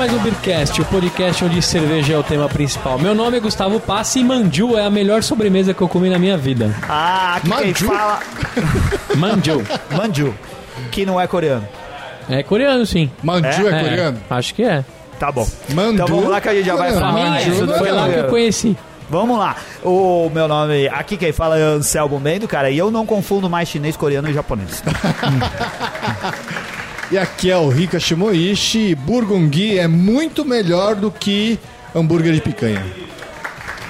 Mais um Beercast, o podcast onde cerveja é o tema principal. Meu nome é Gustavo Passi e manju é a melhor sobremesa que eu comi na minha vida. Ah, aqui quem Manju? fala. Manju. Manju. Que não é coreano. É coreano, sim. Manju é, É, coreano? Acho que é. Tá bom. Mandu? Então vamos lá que a gente já vai falar mim, isso. Foi é lá que eu conheci. Vamos lá. O meu nome, aqui quem fala é Anselmo Mendo, cara, e eu não confundo mais chinês, coreano e japonês. E aqui é o Rika Shimoishi. Burgundy é muito melhor do que hambúrguer de picanha.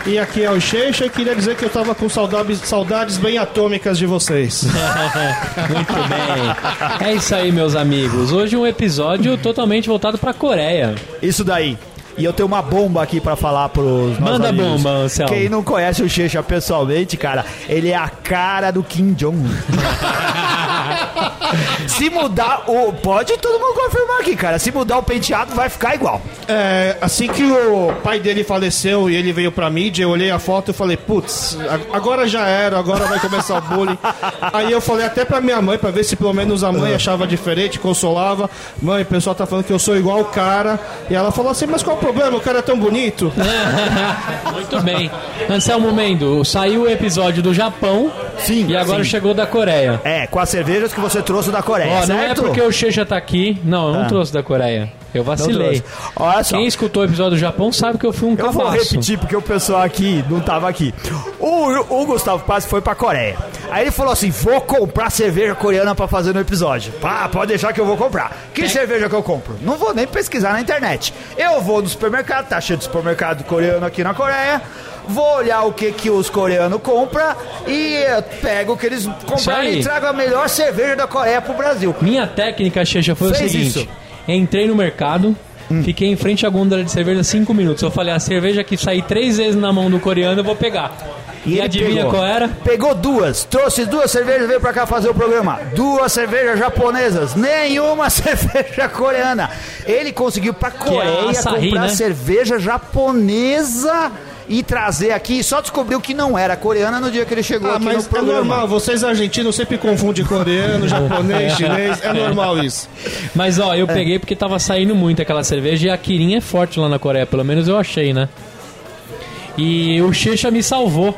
E aqui é o Cheixa e queria dizer que eu tava com saudades, saudades bem atômicas de vocês. Muito bem. É isso aí, meus amigos. Hoje um episódio totalmente voltado pra Coreia. Isso daí. E eu tenho uma bomba aqui pra falar pros Manda amigos. bomba, Anselmo. Quem não conhece o Checha pessoalmente, cara, ele é a cara do Kim Jong. Se mudar o. Pode todo mundo confirmar aqui, cara. Se mudar o penteado, vai ficar igual. É, assim que o pai dele faleceu e ele veio pra mídia, eu olhei a foto e falei, putz, agora já era, agora vai começar o bullying. Aí eu falei até pra minha mãe, pra ver se pelo menos a mãe achava diferente, consolava. Mãe, o pessoal tá falando que eu sou igual o cara. E ela falou assim, mas qual o problema? O cara é tão bonito. Muito bem. Anselmo Mendo, saiu o episódio do Japão Sim, e agora sim. chegou da Coreia. É, com as cervejas que você trouxe da Coreia, Ó, não é certo? porque o Checha tá aqui. Não, eu não Ah. trouxe da Coreia. Eu vacilei. Olha só. Quem escutou o episódio do Japão sabe que eu fui um Eu vou repetir porque o pessoal aqui não tava aqui. O, o Gustavo Paz foi pra Coreia. Aí ele falou assim: vou comprar cerveja coreana pra fazer no episódio. Pá, pode deixar que eu vou comprar. Que cerveja que eu compro? Não vou nem pesquisar na internet. Eu vou no supermercado, tá cheio de supermercado coreano aqui na Coreia. Vou olhar o que, que os coreanos compram e eh, pego o que eles compraram e trago a melhor cerveja da Coreia pro Brasil. Minha técnica, Checha, foi Fez o seguinte: isso. entrei no mercado. Fiquei em frente à gôndola de cerveja cinco minutos. Eu falei, a cerveja que sair três vezes na mão do coreano, eu vou pegar. E, ele adivinha pegou. qual era? Pegou duas, trouxe duas cervejas, veio pra cá fazer o programa. Duas cervejas japonesas, nenhuma cerveja coreana. Ele conseguiu pra Coreia açaí, comprar né? cerveja japonesa e trazer aqui. E só descobriu que não era coreana no dia que ele chegou Ah, aqui mas no é programa. normal, vocês argentinos sempre confundem coreano, japonês, chinês, é normal isso. Mas ó, eu peguei porque tava saindo muito aquela cerveja e a Kirin é forte lá na Coreia, pelo menos eu achei, né? E o Checha me salvou.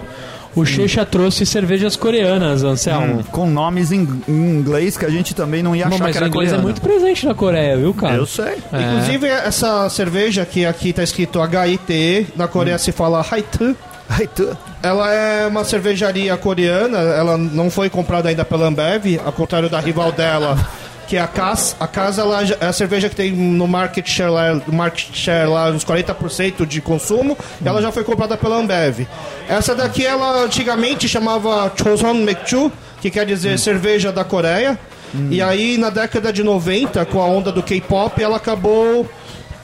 O Checha trouxe cervejas coreanas, Anselmo. Hum, com nomes em, em inglês que a gente também não ia Não, achar mas que o era inglês é muito presente na Coreia, viu, cara? Eu sei. É. Inclusive, essa cerveja que aqui tá escrito HITE, na Coreia se fala Haitu. Ai, tu- Ela é uma cervejaria coreana, ela não foi comprada ainda pela Ambev, ao contrário da rival dela, que é a Cas. A Cas ela é a cerveja que tem no market share lá, market share lá uns 40% de consumo, e ela já foi comprada pela Ambev. Essa daqui ela antigamente chamava Choson Mekchu, que quer dizer cerveja da Coreia. E aí na década de 90, com a onda do K-pop, ela acabou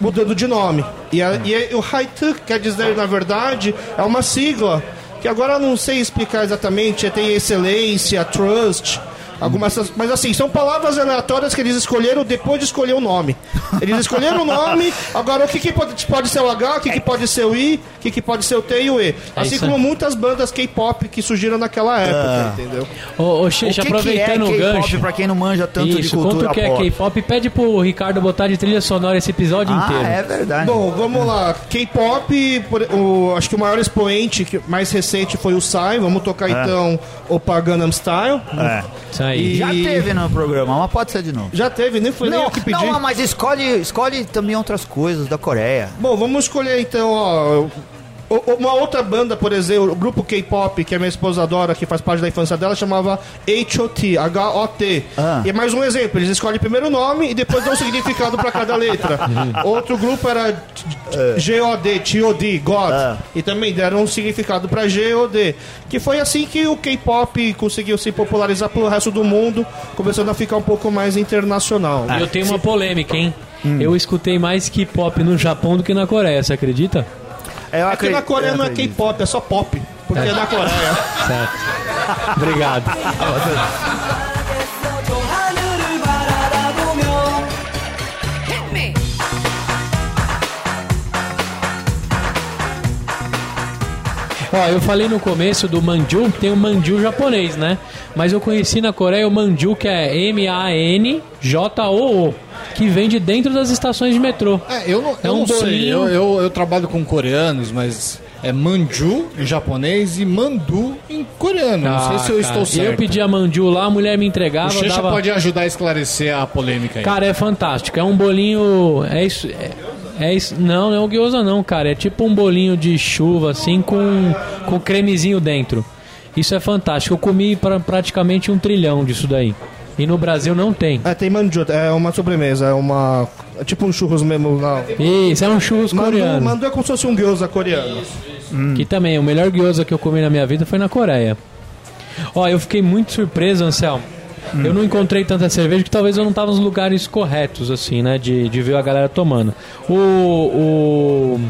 mudando de nome. E, a, e o Haitu quer dizer, na verdade, é uma sigla que agora eu não sei explicar exatamente. Tem excelência, trust, algumas. Mas assim, são palavras aleatórias que eles escolheram depois de escolher o nome. Eles escolheram o nome, agora o que, que pode, pode ser o H, o que, que pode ser o I, o que, que pode ser o T e o E. Assim isso como aí. muitas bandas K-pop que surgiram naquela época, entendeu? Ô, ô O Checha, que, que é aproveitando o gancho. pra quem não manja tanto de Isso, cultura conta o que é pop? K-pop. Pede pro Ricardo botar de trilha sonora esse episódio Ah, inteiro. é verdade. Bom, vamos lá. K-pop, acho que o maior expoente que- mais recente foi o Psy. Vamos tocar então o Gangnam Style. É. Aí. E- Já teve no programa, mas pode ser de novo. Já teve, nem foi nem Não, eu que pedi. não, mas escolhe, escolhe também outras coisas da Coreia. Bom, vamos escolher então, ó. Uma outra banda, por exemplo, o grupo K-pop, que a minha esposa adora, que faz parte da infância dela, chamava H.O.T., H-O-T. Ah. E é mais um exemplo, eles escolhem primeiro o nome e depois dão um significado para cada letra. Outro grupo era G-O-D, T-O-D, God. Ah. E também deram um significado para G-O-D. Que foi assim que o K-pop conseguiu se popularizar pelo resto do mundo, começando a ficar um pouco mais internacional. E eu tenho uma polêmica, hein? Hum. Eu escutei mais K-pop no Japão do que na Coreia, você acredita? É que na Coreia não é K-pop, é só pop. Porque é, da Coreia. Certo. Obrigado. Ó, eu falei no começo do manju, tem o manju japonês, né? Mas eu conheci na Coreia o manju que é M-A-N-J-O-O. -O que vende dentro das estações de metrô. É, eu não, É eu um não sei. Eu, eu, eu trabalho com coreanos, mas é manju em japonês e mandu em coreano. não sei se eu Ah, estou cara, certo. Eu pedi a mandiu lá, a mulher me entregava. O Xexa dava... pode ajudar a esclarecer a polêmica aí. Cara, é fantástico. É um bolinho. É isso. É, é isso. Não, não é o gyoza, não, cara. É tipo um bolinho de chuva, assim, com, com cremezinho dentro. Isso é fantástico. Eu comi pra, praticamente um trilhão disso daí. E no Brasil não tem. É, tem manju, é uma sobremesa, é uma. É tipo um churros mesmo. Não. Isso, é um churros Mandu, coreano. mandu é como se fosse um gyoza coreano. Que também, o melhor gyoza que eu comi na minha vida foi na Coreia. Ó, eu fiquei muito surpreso, Anselmo. Eu não encontrei tanta cerveja que talvez eu não tava nos lugares corretos, assim, né? De, de ver a galera tomando. O. o...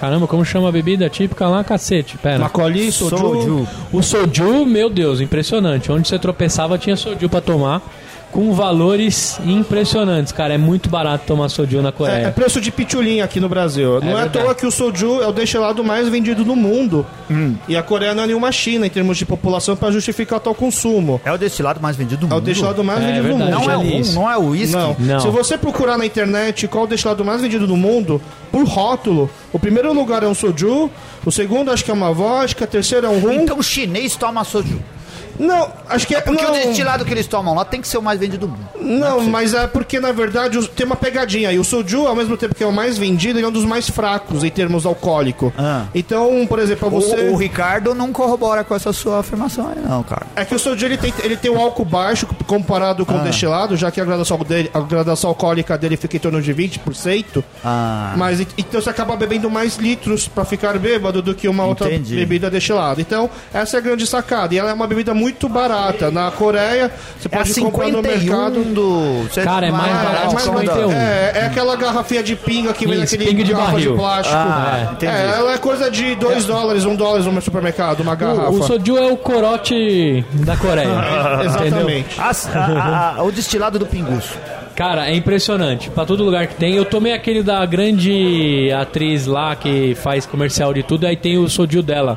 Caramba, como chama a bebida típica lá, cacete? Pera. Macoli, soju. Soju. O soju, meu Deus, impressionante. Onde você tropeçava tinha soju pra tomar. Com valores impressionantes, cara. É muito barato tomar soju na É, é Coreia. preço de pitulinha aqui no Brasil. não é à verdade. toa que o soju é o destilado mais vendido no mundo. Hum. E a Coreia não é nenhuma China em termos de população para justificar tal consumo. É o destilado mais vendido do É o mundo. destilado mais É vendido verdade. do mundo. Não é o isso. não é o uísque. Não. Não. Se você procurar na internet qual é o destilado mais vendido do mundo, por rótulo, o primeiro lugar é um soju, o segundo acho que é uma vodka, o terceiro é um rum. Então o chinês toma soju. Não, acho que é. Porque não, o destilado que eles tomam lá tem que ser o mais vendido do mundo. Não, mas é porque na verdade tem uma pegadinha aí. O soju, ao mesmo tempo que é o mais vendido, ele é um dos mais fracos em termos alcoólico. Ah. Então, por exemplo, pra você. O, o Ricardo não corrobora com essa sua afirmação aí, não, cara. É que o soju ele tem, ele tem um álcool baixo comparado com o destilado, já que a gradação, dele, a gradação alcoólica dele fica em torno de 20%. Ah. Mas então você acaba bebendo mais litros pra ficar bêbado do que uma outra Entendi. bebida destilada. Então, essa é a grande sacada. E ela é uma bebida muito barata. Na Coreia, você É pode comprar no 51 mercado. do... Você- Cara, é mais Ah, barato É, mais 51. é, é aquela garrafinha de pinga que vem naquele de garrafa barril. de plástico. Ah, entendi. É, ela é coisa de 2 dólares, 1 um dólar no supermercado, uma garrafa. O, o soju é o corote da Coreia. Exatamente. As- a- a- a- o destilado do pinguço. Cara, é impressionante. Pra todo lugar que tem. Eu tomei aquele da grande atriz lá que faz comercial de tudo. Aí tem o soju dela,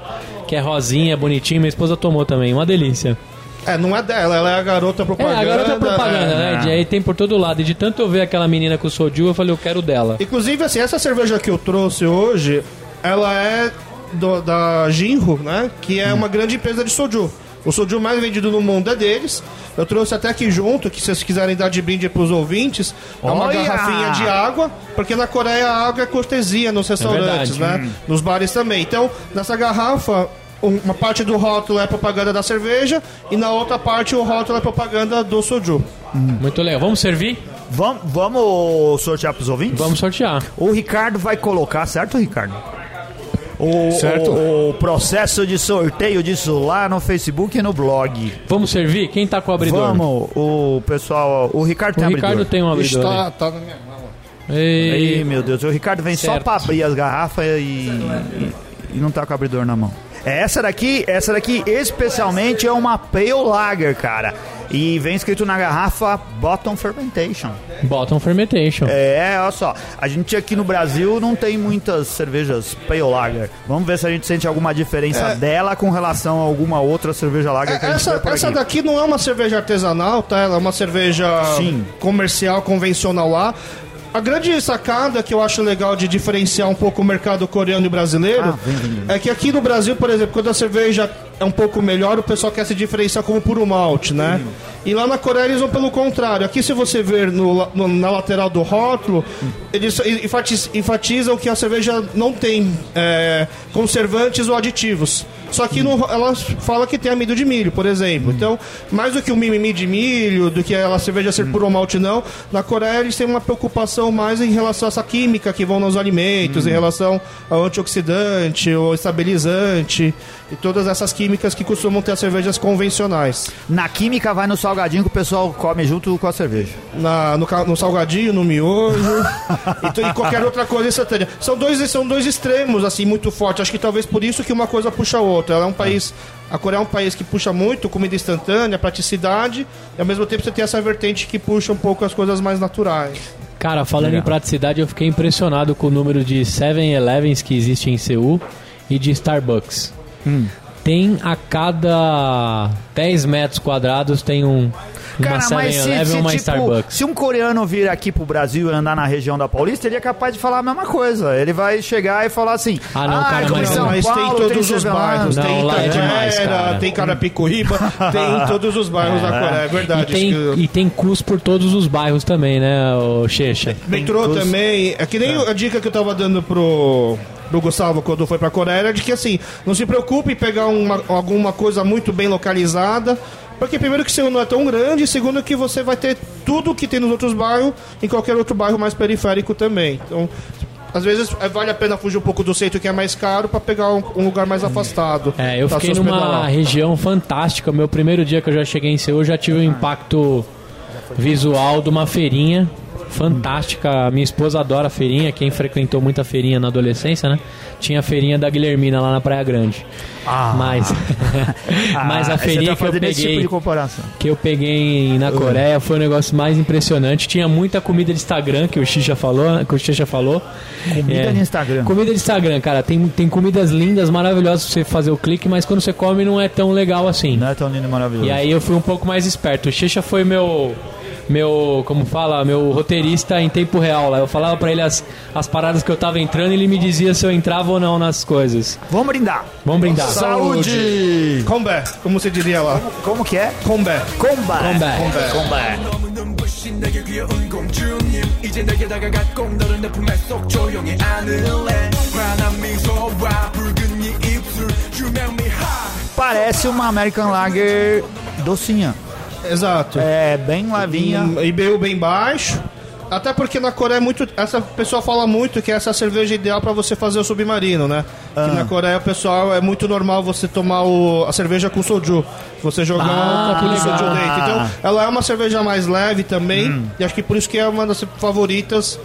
que é rosinha, bonitinho. Minha esposa tomou também. Uma delícia. É, não é dela, ela é a garota É, propaganda. a garota é propaganda, é. né? De aí tem por todo lado. E de tanto eu ver aquela menina com o soju, eu falei, eu quero dela. Inclusive, assim, essa cerveja que eu trouxe hoje, ela é do- da Jinro, né? Que é uma grande empresa de soju. O soju mais vendido no mundo é deles. Eu trouxe até aqui junto, que se vocês quiserem dar de brinde pros ouvintes, é uma Olha! garrafinha de água, porque na Coreia a água é cortesia nos restaurantes, verdade. né? Nos bares também. Então, nessa garrafa, uma parte do rótulo é propaganda da cerveja e na outra parte o rótulo é propaganda do soju. Muito legal. Vamos servir? Vamos, vamos sortear pros ouvintes? Vamos sortear. O Ricardo vai colocar, certo, Ricardo? O, Certo. O, o processo de sorteio disso lá no Facebook e no blog. Vamos servir? Quem tá com o abridor? Vamos, o pessoal. O Ricardo O tem Ricardo abridor. tem um abridor. Está, tá na minha mão. Ei, Ei, meu Deus, o Ricardo vem só Certo. pra abrir as garrafas e, e, e não tá com o abridor na mão. Essa daqui, essa daqui especialmente é uma Pale Lager, cara. E vem escrito na garrafa Bottom Fermentation. Bottom Fermentation. É, olha só. A gente aqui no Brasil não tem muitas cervejas Pale Lager. Vamos ver se a gente sente alguma diferença dela com relação a alguma outra cerveja Lager que a gente É, Essa, por essa aqui. daqui não é uma cerveja artesanal, tá? Ela é uma cerveja Sim. comercial, convencional lá. A grande sacada que eu acho legal de diferenciar um pouco o mercado coreano e brasileiro Ah, é que aqui no Brasil, por exemplo, quando a cerveja é um pouco melhor, o pessoal quer se diferenciar como puro malte, né? E lá na Coreia eles vão pelo contrário. Aqui, se você ver no no- na lateral do rótulo, eles enfatiz- enfatizam que a cerveja não tem é, conservantes ou aditivos. Só que no, ela fala que tem amido de milho, por exemplo. Então, mais do que o mimimi de milho, do que ela cerveja ser puro malte, não, na Coreia eles têm uma preocupação mais em relação a essa química que vão nos alimentos, em relação ao antioxidante, ou estabilizante, e todas essas químicas que costumam ter as cervejas convencionais. Na química vai no salgadinho que o pessoal come junto com a cerveja. Na, no, ca- no salgadinho, no miojo e, e qualquer outra coisa instantânea. São dois, são dois extremos, assim, muito fortes. Acho que talvez por isso que uma coisa puxa a outra. Ela é um país. A Coreia é um país que puxa muito comida instantânea, praticidade, e ao mesmo tempo você tem essa vertente que puxa um pouco as coisas mais naturais. Cara, falando em praticidade, eu fiquei impressionado com o número de 7-Elevens que existe em Seul e de Starbucks. Hum. Tem a cada 10 metros quadrados tem um, Cara, mas 7-Eleven se, se, uma tipo, Starbucks. se um coreano vir aqui pro Brasil e andar na região da Paulista, ele é capaz de falar a mesma coisa. Ele vai chegar e falar assim: Ah, não, cara, como mas São mas tem Paulo, todos os Sevilano." bairros. Não, tem lá é demais, cara. tem Carapicuíba, tem todos os bairros da Coreia. É E verdade. tem, e tem cus por todos os bairros também, né, o Checha? Metrô Inclusive- também. É que nem a dica que eu tava dando pro, pro Gustavo quando foi pra Coreia era de que assim, não se preocupe em pegar uma, alguma coisa muito bem localizada. Porque primeiro que Seul não é tão grande, segundo que você vai ter tudo que tem nos outros bairros em qualquer outro bairro mais periférico também. Então, às vezes é, vale a pena fugir um pouco do centro que é mais caro pra pegar um, um lugar mais afastado. É, eu pra fiquei numa região fantástica. Meu primeiro dia que eu já cheguei em Seul, eu já tive um impacto visual de uma feirinha fantástica. A minha esposa adora feirinha. Quem frequentou muita feirinha na adolescência, né? Tinha a feirinha da Guilhermina lá na Praia Grande. Mas, mas Ah, a você feirinha tá que eu peguei tipo de comparação. que eu peguei na Coreia foi o negócio mais impressionante. Tinha muita comida de Instagram, que o Xixa falou, que o Xixa falou. Comida É. de Instagram. Comida de Instagram, cara. Tem, tem comidas lindas, maravilhosas pra você fazer o clique, mas quando você come não é tão legal assim. Não é tão lindo e maravilhoso. E aí eu fui um pouco mais esperto. O Xixa foi meu meu, como fala, meu roteirista em tempo real lá. Eu falava para ele as, as paradas que eu tava entrando e ele me dizia se eu entrava ou não nas coisas. Vamos brindar. Vamos brindar. Saúde! Combé, como você diria lá. Como, como que é? Combé. Combé. Combé. Combé. Combé. Parece uma American Lager docinha. Exato. É bem levinha. Hum, IBU bem baixo. Até porque na Coreia é muito. Essa pessoa fala muito que essa é a cerveja ideal pra você fazer o submarino, né? Ah. Que na Coreia, pessoal, é muito normal você tomar o, a cerveja com soju. Você jogar Ah, um copinho de soju dentro. Então, ela é uma cerveja mais leve também. Hum. E acho que por isso que é uma das favoritas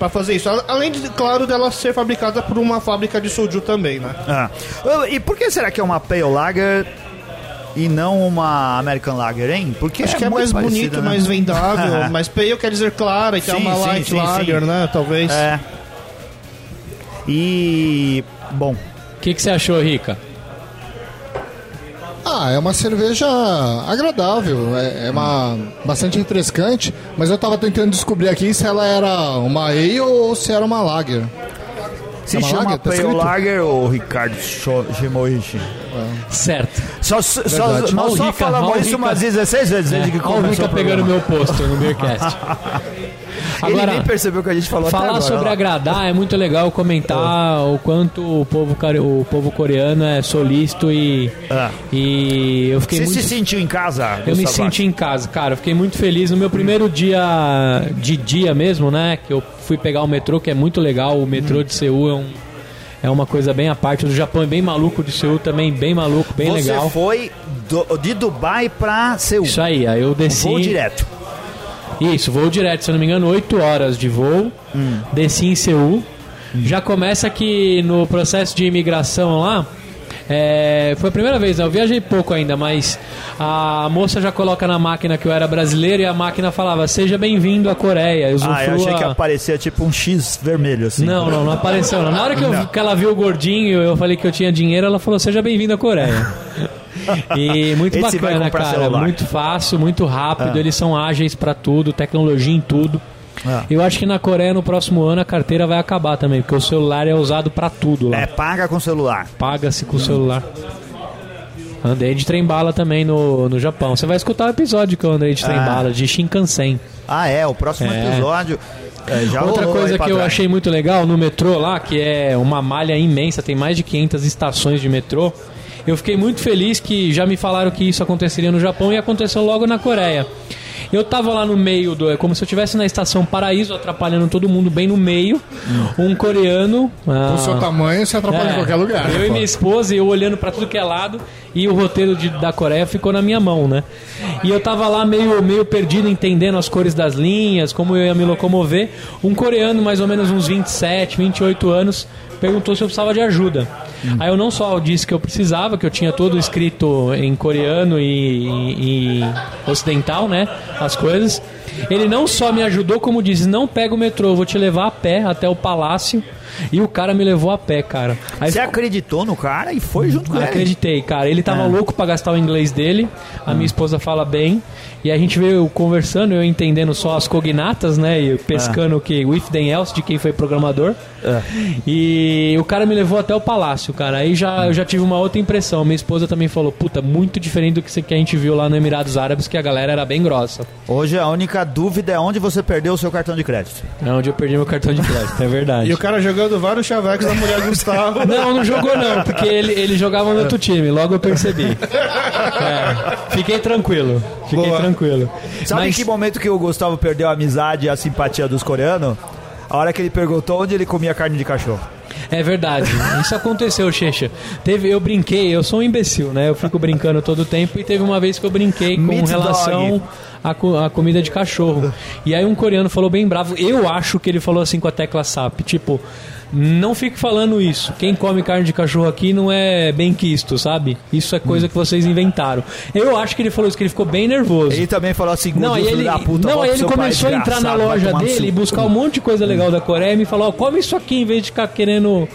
pra fazer isso. Além de, claro, dela ser fabricada por uma fábrica de soju também, né? Ah. E por que será que é uma Pale Lager e não uma American Lager, hein? Porque Acho que é mais bonito, né? mais vendável. mas pale quer dizer clara, e tem Sim, uma sim, light sim, lager, sim. né? Talvez. É. E. Bom. O que, que você achou, Rica? Ah, é uma cerveja agradável, é, é uma bastante refrescante, mas eu tava tentando descobrir aqui se ela era uma ale ou se era uma lager. Se É uma chama lager? Tá Pale? Lager ou Ricardo Scho- Shimoishi? Certo. Só, só, nós só Rica, falamos isso Rica. umas 16 vezes desde que Olha o começou Rica pegando meu posto no Beercast. Ele Agora, nem percebeu que a gente falou falar agora. sobre agradar é muito legal comentar o quanto o povo, o povo coreano é solícito e, Ah. e eu fiquei Você muito se sentiu em casa? Eu me senti em casa, cara. Eu fiquei muito feliz no meu primeiro dia de dia mesmo, né? Que eu fui pegar o metrô, que é muito legal. O metrô de Seul é, um, é uma coisa bem à parte. O Japão é bem maluco, de Seul também bem maluco, bem Você legal. foi do- de Dubai pra Seul. Isso aí, aí eu desci. Voo direto. Isso, voo direto, se eu não me engano, 8 horas de voo. Desci em Seul. Já começa que no processo de imigração lá. é, foi a primeira vez, né? eu viajei pouco ainda, mas a moça já coloca na máquina que eu era brasileiro e a máquina falava: Seja bem-vindo à Coreia. Usufrua... Ah, eu achei que aparecia tipo um X vermelho, assim. Não, não, não apareceu. Não. Na hora que, eu- que ela viu o gordinho, eu falei que eu tinha dinheiro, ela falou: Seja bem-vindo à Coreia. E muito Esse bacana, cara. celular. Muito fácil, muito rápido. Ah. Eles são ágeis pra tudo, tecnologia em tudo. Ah. Eu acho que na Coreia no próximo ano a carteira vai acabar também, porque o celular é usado pra tudo lá. É, paga com celular. Paga-se com o celular. Andei de trem-bala também no, no Japão. Você vai escutar o episódio que eu andei de trem-bala, de Shinkansen. Ah, é, o próximo É. episódio. é, Outra coisa que eu trás. achei muito legal no metrô lá, que é uma malha imensa, tem mais de 500 estações de metrô. Eu fiquei muito feliz que já me falaram que isso aconteceria no Japão e aconteceu logo na Coreia. Eu tava lá no meio do. É como se eu estivesse na estação Paraíso, atrapalhando todo mundo bem no meio. Um coreano. ah, O seu tamanho se atrapalha em é, qualquer lugar. Eu né, e minha esposa, eu olhando pra tudo que é lado, e o roteiro de- da Coreia ficou na minha mão, né? E eu tava lá meio, meio perdido, entendendo as cores das linhas, como eu ia me locomover. Um coreano, mais ou menos uns 27, 28 anos, perguntou se eu precisava de ajuda. Aí eu não só disse que eu precisava, que eu tinha todo escrito em coreano e, e- e ocidental, né? As coisas. Ele não só me ajudou, como disse: não pega o metrô, vou te levar a pé até o palácio. E o cara me levou a pé, cara. Aí Você acreditou no cara e foi junto com ele. Acreditei, cara. Ele tava Ah. louco pra gastar o inglês dele. A minha esposa fala bem. E a gente veio conversando, eu entendendo só as cognatas, né? E pescando o que? O if then else de quem foi programador. Ah. E o cara me levou até o palácio, cara. Aí já, eu já tive uma outra impressão. Minha esposa também falou: puta, muito diferente do que, que a gente viu lá no Emirados Árabes, que a galera era bem grossa. Hoje a única dúvida é onde você perdeu o seu cartão de crédito. É onde eu perdi meu cartão de crédito, é verdade. E o cara jogando vários chavecos da mulher Gustavo. Não, não jogou não, porque ele, ele jogava no outro time, logo eu percebi. É, fiquei tranquilo, fiquei Boa. tranquilo. Sabe em Mas- que momento que o Gustavo perdeu a amizade e a simpatia dos coreanos? A hora que ele perguntou onde ele comia carne de cachorro. É verdade, isso aconteceu, Checha. Teve, eu brinquei, eu sou um imbecil, né? Eu fico brincando todo o tempo e teve uma vez que eu brinquei com Meat relação à, co- à comida de cachorro. E aí um coreano falou bem bravo, eu acho que ele falou assim com a tecla SAP, tipo, não fique falando isso. Quem come carne de cachorro aqui não é bem quisto, sabe? Isso é coisa que vocês inventaram. Eu acho que ele falou isso, que ele ficou bem nervoso. Ele também falou assim, Não, "Gordinho, aí ele, da puta, não, aí ele começou a entrar na loja dele e buscar cu." um monte de coisa legal da Coreia e me falou, ó, come isso aqui em vez de ficar querendo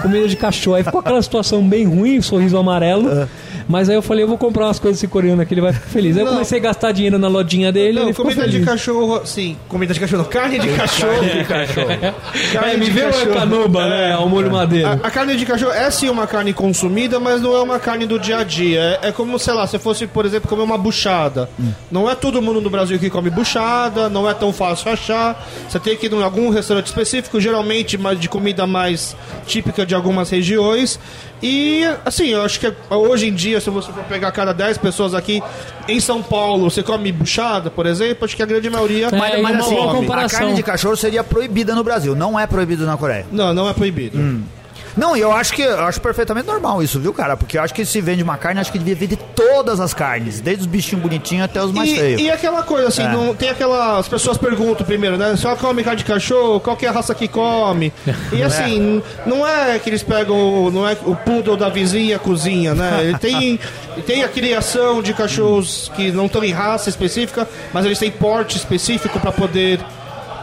comida de cachorro. Aí ficou aquela situação bem ruim, um sorriso amarelo. Mas aí eu falei, eu vou comprar umas coisas desse coreano aqui, ele vai ficar feliz. Aí eu Não. comecei a gastar dinheiro na lojinha dele Não, ele ficou comida de feliz. cachorro, sim, comida de cachorro, não, carne de cachorro. É, me de vê uma cachorro. canuba, né? Ao molho madeira. A, a carne de cachorro é sim uma carne consumida, mas não é uma carne do dia a dia. É, é como, sei lá, se fosse, por exemplo, comer uma buchada. Não é todo mundo no Brasil que come buchada, não é tão fácil achar. Você tem que ir em algum restaurante específico, geralmente mais de comida mais típica de algumas regiões. E, assim, eu acho que hoje em dia, se você for pegar cada 10 pessoas aqui em São Paulo, você come buchada, por exemplo, acho que a grande maioria. É, Mas, e mas assim, a carne de cachorro seria proibida no Brasil, não é proibido na Coreia. Não, não é proibido. Não, e eu acho que eu acho perfeitamente normal isso, viu, cara? Porque eu acho que se vende uma carne, acho que devia vender todas as carnes, desde os bichinhos bonitinhos até os mais feios. E, e aquela coisa, assim, É. não, tem aquela. As pessoas perguntam primeiro, né? Só come carne de cachorro, qual que é a raça que come? E assim, n- não é que eles pegam. Não é o poodle da vizinha cozinha, né? Ele tem, tem a criação de cachorros que não estão em raça específica, mas eles têm porte específico para poder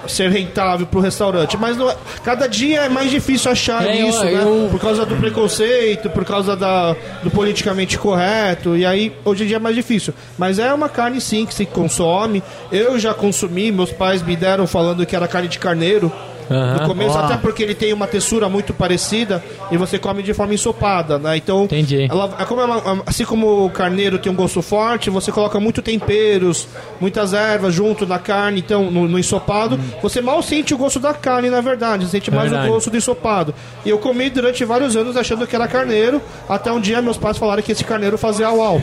ser rentável pro restaurante. Mas não é- cada dia é mais difícil achar É, eu- isso, né? eu- Por causa do preconceito, por causa da, do politicamente correto, e aí hoje em dia é mais difícil. Mas é uma carne sim que se consome. Eu já consumi, meus pais me deram falando que era carne de carneiro. Aham. No começo, até porque ele tem uma textura muito parecida e você come de forma ensopada, né? Então, Entendi. ela, é como ela- assim como o carneiro tem um gosto forte, você coloca muito temperos, muitas ervas junto na carne, então no, no ensopado, você mal sente o gosto da carne, na verdade, você sente É mais verdade. o gosto do ensopado. E eu comi durante vários anos achando que era carneiro, até um dia meus pais falaram que esse carneiro fazia uau.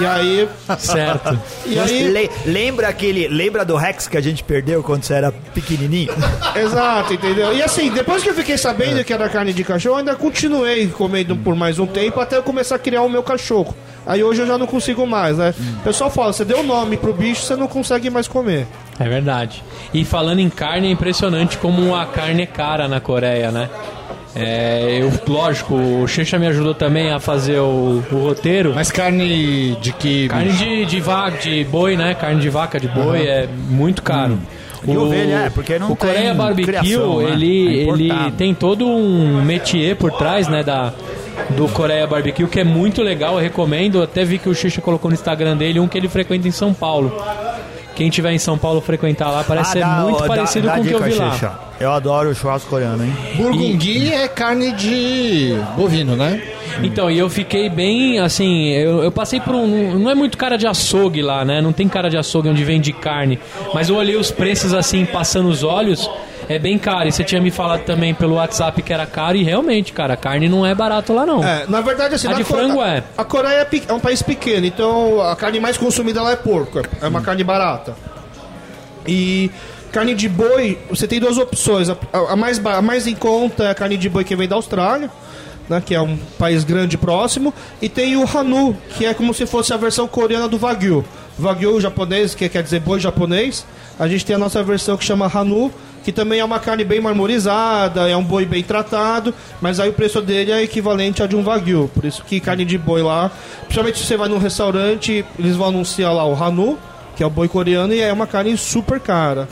E aí, Certo. e aí Le- lembra aquele. Lembra do Rex que a gente perdeu quando você era pequenininho? Exato, entendeu? E assim, depois que eu fiquei sabendo que era carne de cachorro, eu ainda continuei comendo por mais um tempo até eu começar a criar o meu cachorro. Aí hoje eu já não consigo mais, né? O pessoal fala, você deu nome pro bicho, você não consegue mais comer. É verdade. E falando em carne, é impressionante como a carne é cara na Coreia, né? É, eu, lógico, o Xexa me ajudou também a fazer o, o roteiro. Mas carne de que. Carne de, de vaca, de boi, né? Carne de vaca, de boi é muito caro. E ovelha, é, porque não o Coreia tem Barbecue, criação, né? ele, É ele tem todo um métier por trás, né, da, do Coreia Barbecue, que é muito legal, eu recomendo. Até vi que o Xixa colocou no Instagram dele um que ele frequenta em São Paulo. Quem tiver em São Paulo frequentar lá, parece ser dá- muito ó, dá- parecido dá com o que eu vi lá. Xuxa. Eu adoro o churrasco coreano, hein? Burgundy é carne de bovino, né? Então, e eu fiquei bem, assim, eu, eu passei por um. Não é muito cara de açougue lá, né? Não tem cara de açougue onde vende carne. Mas eu olhei os preços assim, passando os olhos, é bem caro. E você tinha me falado também pelo WhatsApp que era caro, e realmente, cara, a carne não é barato lá não. É, na verdade, assim, A na de frango é. A Coreia é, é um país pequeno, então a carne mais consumida lá é porco, é- é uma carne barata. E carne de boi, você tem duas opções. A, a- mais, a mais em conta é a carne de boi que vem da Austrália, né, que é um país grande próximo, e tem o Hanu, que é como se fosse a versão coreana do Wagyu. Wagyu japonês, que quer dizer boi japonês. A gente tem a nossa versão que chama Hanu, que também é uma carne bem marmorizada, é um boi bem tratado, mas aí o preço dele é equivalente ao de um Wagyu. Por isso que carne de boi lá, principalmente se você vai num restaurante, eles vão anunciar lá o Hanu, que é o boi coreano, e é uma carne super cara.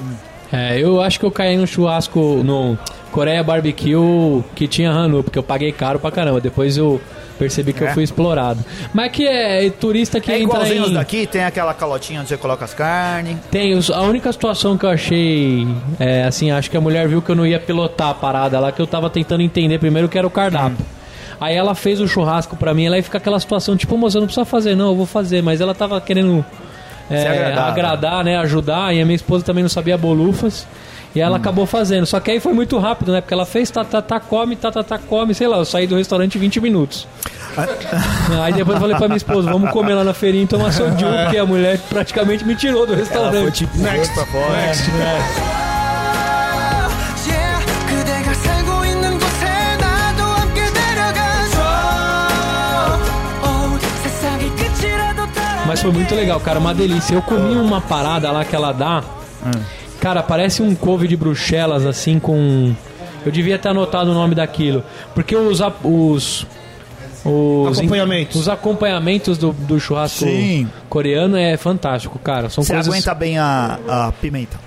É, eu acho que eu caí no churrasco no Coreia Barbecue que tinha Hanu, porque eu paguei caro pra caramba. Depois eu percebi que É? eu fui explorado. Mas que é turista que É entra igualzinho os em... daqui, tem aquela calotinha onde você coloca as carnes. Tem, os- a única situação que eu achei, é, assim, acho que a mulher viu que eu não ia pilotar a parada lá, que eu tava tentando entender primeiro que era o cardápio. Aí ela fez o churrasco pra mim, ela aí fica aquela situação, tipo, moça, não precisa fazer não, eu vou fazer, mas ela tava querendo é, agradável. agradar, né, ajudar, e a minha esposa também não sabia bolufas, e ela hum. acabou fazendo. Só que aí foi muito rápido, né? Porque ela fez tá, tá, tá, come, tá, tá, tá, come, sei lá, eu saí do restaurante 20 minutos. aí depois eu falei pra minha esposa, vamos comer lá na feirinha e tomar deu porque a mulher praticamente me tirou do restaurante. Foi tipo, next, next. next. next. Mas foi muito legal, cara, uma delícia. Eu comi uma parada lá que ela dá. Hum. Cara, parece um couve de bruxelas, assim, com. Eu devia ter anotado o nome daquilo. Porque os. os os Acompanhamentos. Os acompanhamentos do, do churrasco Sim. coreano é fantástico, cara. São Você coisas. aguenta bem a, a pimenta.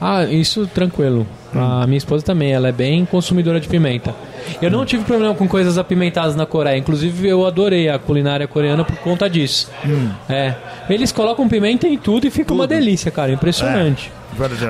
Ah, isso tranquilo. A minha esposa também, ela é bem consumidora de pimenta. Eu não tive problema com coisas apimentadas na Coreia. Inclusive, eu adorei a culinária coreana por conta disso. É. Eles colocam pimenta em tudo e fica uma delícia, cara. Impressionante.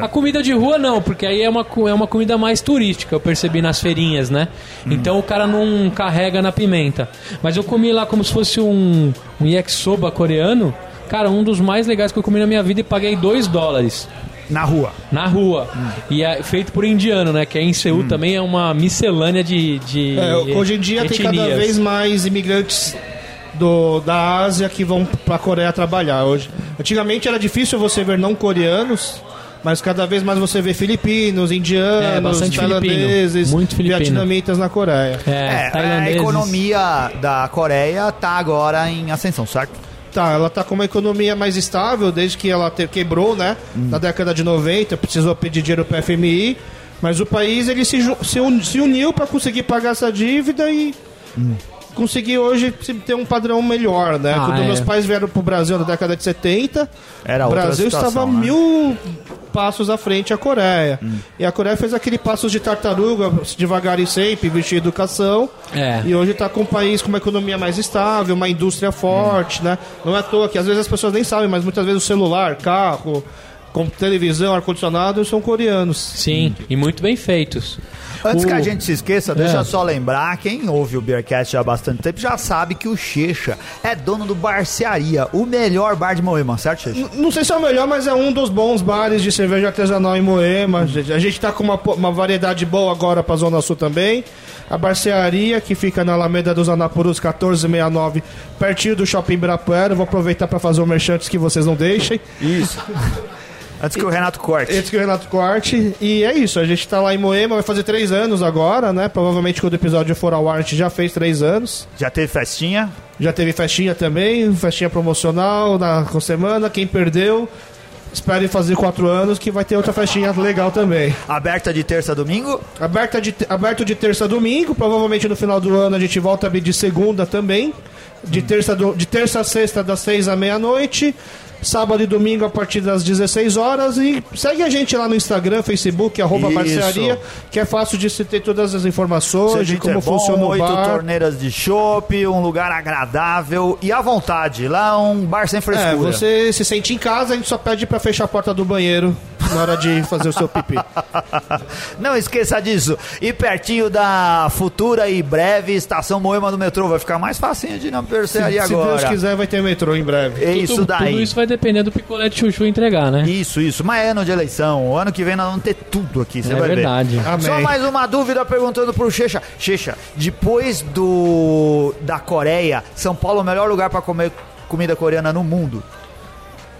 A comida de rua não, porque aí é uma, é uma comida mais turística, eu percebi nas feirinhas, né? Então o cara não carrega na pimenta. Mas eu comi lá como se fosse um, um yakisoba coreano. Cara, um dos mais legais que eu comi na minha vida e paguei 2 dólares Na rua. na rua. E é feito por indiano, né? Que aí em Seul também é uma miscelânea de. de É, hoje em dia tem cada etnias. vez mais imigrantes do, da Ásia que vão pra Coreia trabalhar hoje. Antigamente era difícil você ver não coreanos, mas cada vez mais você vê filipinos, É, indianos, filipino. tailandeses, Muito filipino. vietnamitas na Coreia. É, É, a economia da Coreia tá agora em ascensão, certo? Tá, ela tá com uma economia mais estável desde que ela te- quebrou, né? Na década de 90, precisou pedir dinheiro para FMI, mas o país ele se, se, un- se uniu para conseguir pagar essa dívida e conseguir hoje ter um padrão melhor, né? Ah, Quando é. meus pais vieram pro Brasil na década de 70, Era o Brasil situação, estava né? mil passos à frente à Coreia. E a Coreia fez aquele passos de tartaruga, devagar e sempre, investir em educação. É. E hoje está com um país com uma economia mais estável, uma indústria forte, né? Não é à toa que às vezes as pessoas nem sabem, mas muitas vezes o celular, carro, com televisão, ar-condicionado são coreanos. Sim, e muito bem feitos. Antes O- que a gente se esqueça, deixa É. eu só lembrar, quem ouve o Beercast há bastante tempo já sabe que o Checha é dono do Barcearia, o melhor bar de Moema, certo, Checha? N- Não sei se é o melhor, mas é um dos bons bares de cerveja artesanal em Moema. A gente está com uma, uma variedade boa agora para a Zona Sul também. A Barcearia, que fica na Alameda dos Anapurus 1469, pertinho do Shopping Ibirapuera. Vou aproveitar para fazer o merchan antes que vocês não deixem. Isso. Antes que o Renato corte. Esse que o Renato Corte. E é isso, a gente tá lá em Moema, vai fazer três anos agora, né? Provavelmente quando o episódio for ao ar, a gente já fez três anos. Já teve festinha? Já teve festinha também, festinha promocional na com semana. Quem perdeu, espere fazer quatro anos que vai ter outra festinha legal também. Aberta de terça a domingo? Aberta de, aberto de terça a domingo, provavelmente no final do ano a gente volta de segunda também. De terça, do- de terça a sexta, das seis à meia-noite. Sábado e domingo a partir das 16 horas. E segue a gente lá no Instagram, Facebook, arroba Isso. Barcearia, que é fácil de se ter todas as informações de como é bom, funciona o oito bar. torneiras de chopp, um lugar agradável e à vontade. Lá é um bar sem frescura. É, você se sente em casa, a gente só pede pra fechar a porta do banheiro na hora de fazer o seu pipi. Não esqueça disso. E pertinho da futura e breve estação Moema do metrô. Vai ficar mais facinho de não perceber se agora. Deus quiser, vai ter metrô em breve. É isso tudo, daí. tudo isso vai depender do picolé de chuchu entregar, né? Isso, isso. Mas é ano de eleição. O ano que vem nós vamos ter tudo aqui. Você é vai verdade. ver. Amém. Só mais uma dúvida perguntando pro Checha. Checha, depois do da Coreia, São Paulo é o melhor lugar pra comer comida coreana no mundo.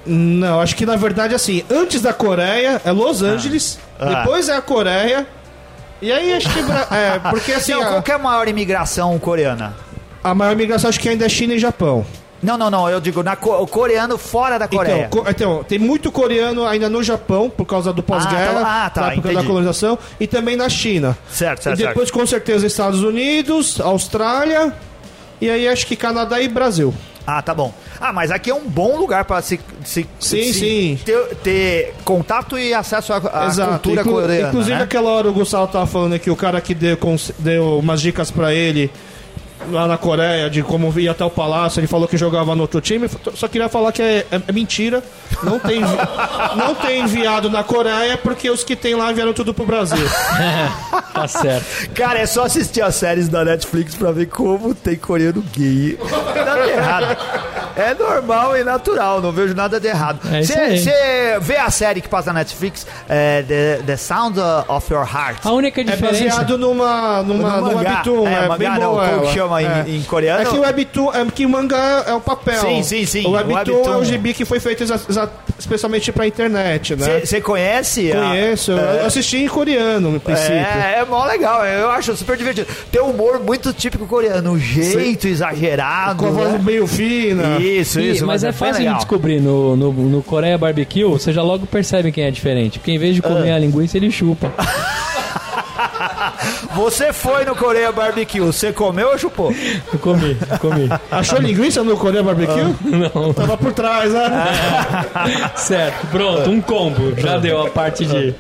Não, acho que na verdade assim, antes da Coreia é Los Angeles, Ah. depois é a Coreia. E aí acho que é, porque assim, Não, a, qual é a maior imigração coreana? a maior migração acho que ainda é China e Japão. Não, não, não. Eu digo na o coreano fora da Coreia. Então, co- então, tem muito coreano ainda no Japão por causa do pós-guerra, Ah, tá, na época da colonização, e também na China. certo, E certo, depois com certeza Estados Unidos, Austrália, e aí acho que Canadá e Brasil. Ah, tá bom. Ah, mas aqui é um bom lugar para se, se, Sim, se sim. Ter, ter contato e acesso à, Exato. cultura Inclu- coreana. Inclusive, né? aquela hora o Gustavo tava falando que o cara que deu, deu umas dicas pra ele lá na Coreia de como ir até o palácio, ele falou que jogava no outro time. Só queria falar que é, é- é mentira. Não tem, não tem enviado na Coreia porque os que tem lá vieram tudo pro Brasil. Tá certo. Cara, é só assistir as séries da Netflix pra ver como tem coreano gay. Nada de errado. É normal e natural, não vejo nada de errado. É. Você vê a série que passa na Netflix, é, The, The Sound of Your Heart. A única É diferença. baseado numa, numa, No num mangá. webtoon. É, É, mangá bem não, boa como chama em- em coreano? É que o webtoon, é que o mangá é o papel. Sim, sim, sim. O O webtoon, webtoon. é o gibi que foi feito especialmente pra internet, né? Você conhece? a- Conheço, eu assisti em coreano, no princípio. É, é mó legal, eu acho super divertido. Tem um humor muito típico coreano, um jeito exagerado. Com a voz né? meio fina. Isso, Ih, isso. mas, é, bem fácil de descobrir no, no, no Coreia Barbecue, você já logo percebe quem é diferente. Porque em vez de Ah. comer a linguiça, ele chupa. Você foi no Coreia Barbecue, você comeu ou chupou? Eu comi, eu comi. Achou linguiça no Coreia Barbecue? Não. Tava por trás, né? Certo, pronto, um combo. Já deu a parte de.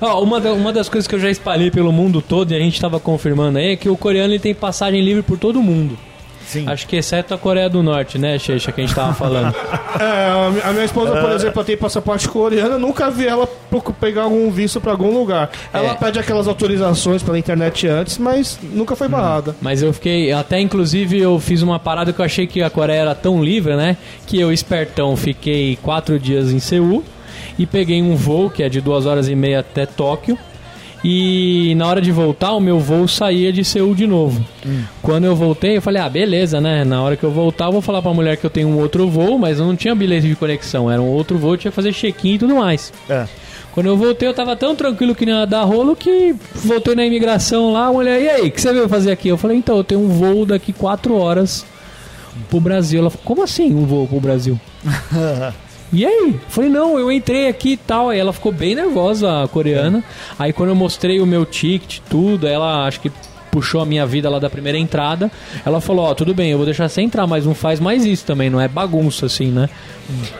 Ó, uma, da- uma das coisas que eu já espalhei pelo mundo todo e a gente tava confirmando aí é que o coreano ele tem passagem livre por todo mundo. Sim. Acho que exceto a Coreia do Norte, né, Xeixa, que a gente tava falando. É, a mi- a minha esposa, por exemplo, tem passaporte coreano, eu nunca vi ela pegar algum visto pra algum lugar. Ela É. pede aquelas autorizações pela internet antes, mas nunca foi barrada. Mas eu fiquei. Até inclusive eu fiz uma parada que eu achei que a Coreia era tão livre, né? Que eu, espertão, fiquei quatro dias em Seul e peguei um voo que é de duas horas e meia até Tóquio. E na hora de voltar, o meu voo saía de Seul de novo. Quando eu voltei, eu falei, ah, beleza, né? Na hora que eu voltar, eu vou falar pra mulher que eu tenho um outro voo, mas eu não tinha bilhete de conexão, era um outro voo, eu tinha que fazer check-in e tudo mais. É. Quando eu voltei, eu tava tão tranquilo que não ia dar rolo que voltei na imigração lá, a mulher, e aí, o que você veio fazer aqui? Eu falei, então, eu tenho um voo daqui quatro horas pro Brasil. Ela falou, como assim um voo pro Brasil? E aí? Falei, não, eu entrei aqui e tal. Aí ela ficou bem nervosa, a coreana. Aí quando eu mostrei o meu ticket, tudo, ela acho que puxou a minha vida lá da primeira entrada. Ela falou, ó, tudo bem, eu vou deixar você entrar, mas não faz mais isso também, não é bagunça assim, né?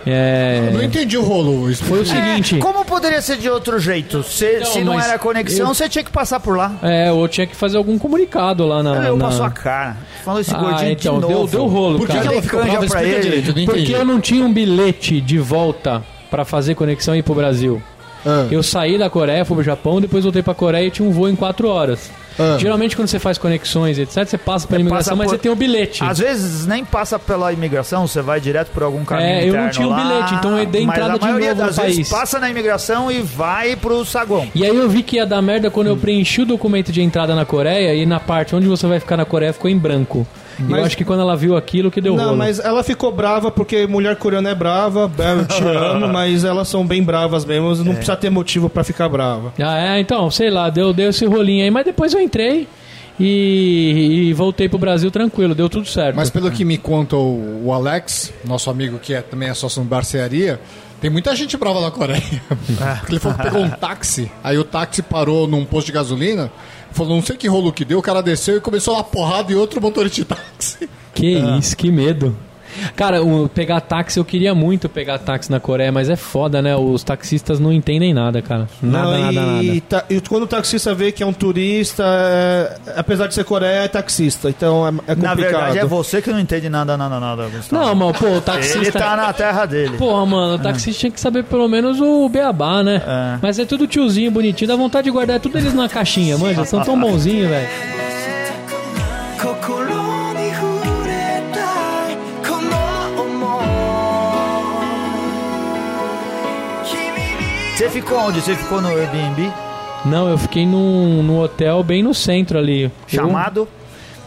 É... Eu não entendi o rolo. Isso Foi o seguinte. Como poderia ser de outro jeito? Se, Então, se não era conexão, eu- você tinha que passar por lá. É, ou tinha que fazer algum comunicado lá na. eu na... passo a cara. Falou esse Ah, gordinho então, de deu, novo. deu rolo, Por que, cara. que ela ficou brava? pra Explica ele. direito, eu não Porque eu não tinha um bilhete de volta pra fazer conexão e ir pro Brasil. Ah, Eu saí da Coreia, fui pro Japão, depois voltei pra Coreia e tinha um voo em 4 horas. Ah. Geralmente quando você faz conexões, etc, você passa pela imigração, passa mas por- você tem o bilhete. Às vezes nem passa pela imigração, você vai direto por algum caminho É, eu não tinha o bilhete, então eu dei mas entrada a de maioria novo no das vezes país. passa na imigração e vai pro saguão. E aí eu vi que ia dar merda quando eu preenchi o documento de entrada na Coreia e na parte onde você vai ficar na Coreia ficou em branco. E eu Mas- acho que quando ela viu aquilo que deu Não, rolo. mas ela ficou brava porque mulher coreana é brava, eu te amo, mas elas são bem bravas mesmo, não precisa ter motivo pra ficar brava. Ah, é, então, sei lá, deu, deu esse rolinho aí, mas depois eu entrei e, e voltei pro Brasil tranquilo, deu tudo certo. Mas pelo que me conta o, o Alex, nosso amigo que é também é sócio no Barcearia, tem muita gente brava na Coreia. Porque ele falou que pegou um táxi, aí o táxi parou num posto de gasolina, falou, não sei que rolo que deu, o cara desceu e começou a dar porrada e outro motorista de táxi. Que isso, que medo. Cara, o, pegar táxi, eu queria muito pegar táxi na Coreia, mas é foda, né? Os taxistas não entendem nada, cara. Nada, Não, nada, e, nada. ta- e quando o taxista vê que é um turista, é- apesar de ser Coreia, é taxista, então é, é complicado. Na verdade é você que não entende nada, nada, nada, Gustavo. Não, mano, pô, o Ele taxista. tá na terra dele. Porra, mano, o taxista tinha que saber pelo menos o beabá, né? É. Mas é tudo tiozinho, bonitinho, dá vontade de guardar tudo eles na caixinha, manja. São tão bonzinhos, velho. Você ficou onde? Você ficou no Airbnb? Não, eu fiquei num, num hotel bem no centro ali. Eu- Chamado?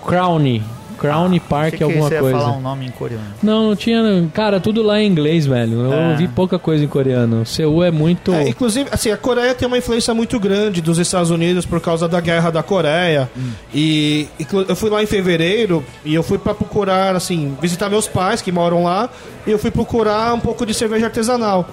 Crown. Crown Park, Achei que alguma você ia coisa. falar um nome em coreano. Não, não tinha. Cara, tudo lá em inglês, velho. Eu É. ouvi pouca coisa em coreano. Seul é muito. É, inclusive, assim, a Coreia tem uma influência muito grande dos Estados Unidos por causa da guerra da Coreia. E inclu- eu fui lá em fevereiro e eu fui pra procurar, assim, visitar meus pais que moram lá e eu fui procurar um pouco de cerveja artesanal.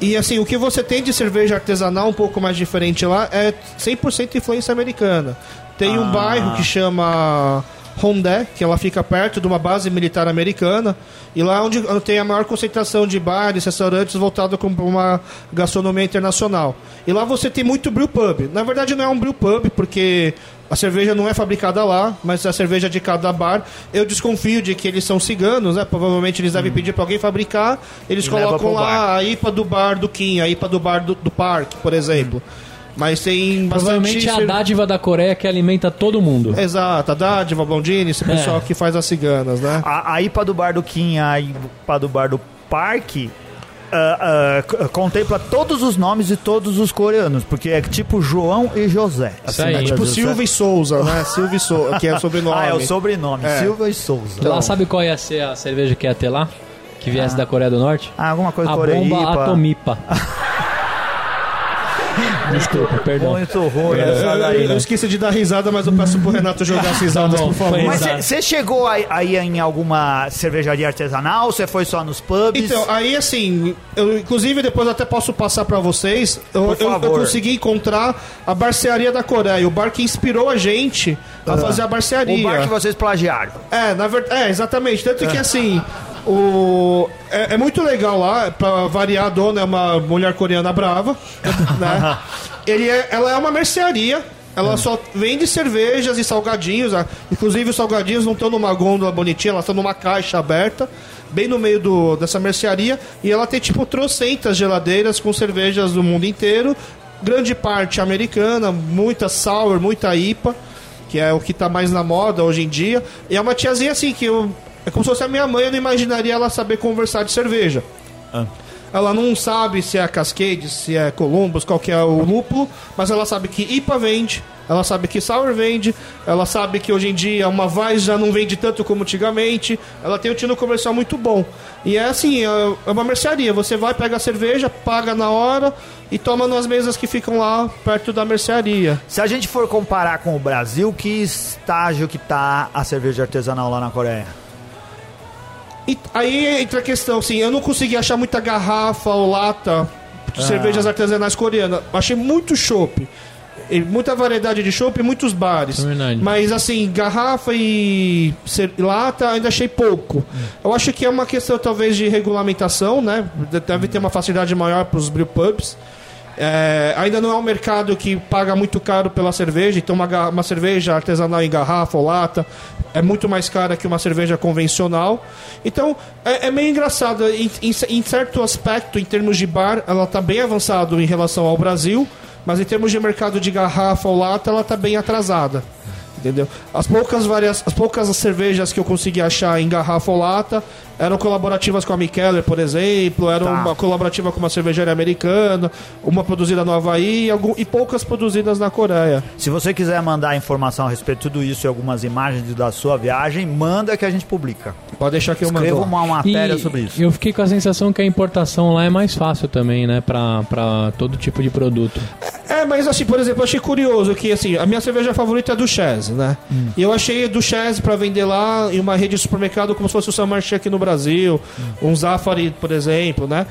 E assim, o que você tem de cerveja artesanal um pouco mais diferente lá é 100% influência americana. Tem um Ah. bairro que chama Hondé, que ela fica perto de uma base militar americana, e lá onde tem a maior concentração de bares, restaurantes voltados para uma gastronomia internacional. E lá você tem muito brew pub. Na verdade não é um brew pub, porque a cerveja não é fabricada lá, mas a cerveja de cada bar. Eu desconfio de que eles são ciganos, né? Provavelmente eles devem pedir para alguém fabricar. Eles E colocam lá bar. a IPA do bar do Kim, a IPA do bar do, do parque, por exemplo. Mas tem bastante... Provavelmente é a dádiva da Coreia que alimenta todo mundo. Exato, a Dádiva, Blondine, esse É. pessoal que faz as ciganas, né? A, a IPA do bar do Kim, a IPA do bar do Parque. Ah, ah, c- contempla todos os nomes de todos os coreanos, porque é tipo João e José. Isso aí. no Tipo Silva e Souza, né? Silva e Souza, que é o sobrenome. Ah, é o sobrenome, É. Silva e Souza. Lá sabe qual ia ser a cerveja que ia ter lá? Que viesse da Coreia do Norte? Ah, alguma coisa A coreana. bomba Atomipa. Desculpa, perdão. Muito ruim Eu, essa daí, eu- eu né? esqueci de dar risada, mas eu peço pro Renato jogar as risadas, Tá bom, por favor. Mas você chegou aí, aí em alguma cervejaria artesanal? Você foi só nos pubs? Então, aí assim, eu inclusive depois até posso passar pra vocês. Eu, Por eu- eu consegui encontrar a barcearia da Coreia, o bar que inspirou a gente a fazer a barcearia. o bar que vocês plagiaram. É, na verdade, é, exatamente. Tanto que assim, o é, é muito legal lá, pra variar, a dona é uma mulher coreana brava, né? Ele é, ela é uma mercearia. Ela só vende cervejas e salgadinhos. ah, Inclusive, os salgadinhos não estão numa gôndola bonitinha, elas estão numa caixa aberta, bem no meio do, dessa mercearia. E ela tem, tipo, trocentas geladeiras com cervejas do mundo inteiro. Grande parte americana, muita sour, muita IPA que é o que tá mais na moda hoje em dia. E é uma tiazinha assim, que eu, é como se fosse a minha mãe, eu não imaginaria ela saber conversar de cerveja. Ela não sabe se é Cascade, se é Columbus, qual que é o lúpulo, mas ela sabe que IPA vende, ela sabe que Sour vende, ela sabe que hoje em dia uma Weiss já não vende tanto como antigamente, ela tem um tino comercial muito bom. E é assim, é é uma mercearia, você vai, pega a cerveja, paga na hora e toma nas mesas que ficam lá perto da mercearia. Se a gente for comparar com o Brasil, que estágio que tá a cerveja artesanal lá na Coreia? E aí entra a questão, assim, eu não consegui achar muita garrafa ou lata de cervejas artesanais coreanas. Achei muito chopp. Muita variedade de chopp e muitos bares. É. Mas assim, garrafa e lata ainda achei pouco. Eu acho que é uma questão talvez de regulamentação, né? De- Deve ter uma facilidade maior para os brew pubs. É, ainda não é um mercado que paga muito caro pela cerveja, então uma, uma cerveja artesanal em garrafa ou lata é muito mais cara que uma cerveja convencional. Então é, é meio engraçado. Em, em- em certo aspecto, em termos de bar, ela está bem avançado em relação ao Brasil, mas em termos de mercado de garrafa ou lata, ela está bem atrasada. Entendeu? As poucas, várias, as poucas cervejas que eu consegui achar em garrafa ou lata eram colaborativas com a Mikkeller, por exemplo, eram Tá. uma colaborativa com uma cervejaria americana, uma produzida no Havaí e, algum- e poucas produzidas na Coreia. Se você quiser mandar informação a respeito de tudo isso e algumas imagens da sua viagem, manda que a gente publica. Pode deixar que eu mando. Escreva uma matéria E sobre isso. Eu fiquei com a sensação que a importação lá é mais fácil também, né? Pra, pra todo tipo de produto. É, mas assim, por exemplo, eu achei curioso que assim, a minha cerveja favorita é a Duchesse, né? Hum. E eu achei a Duchesse pra vender lá em uma rede de supermercado como se fosse o Saint-Marché aqui no Brasil, Hum. um Zafari, por exemplo, né?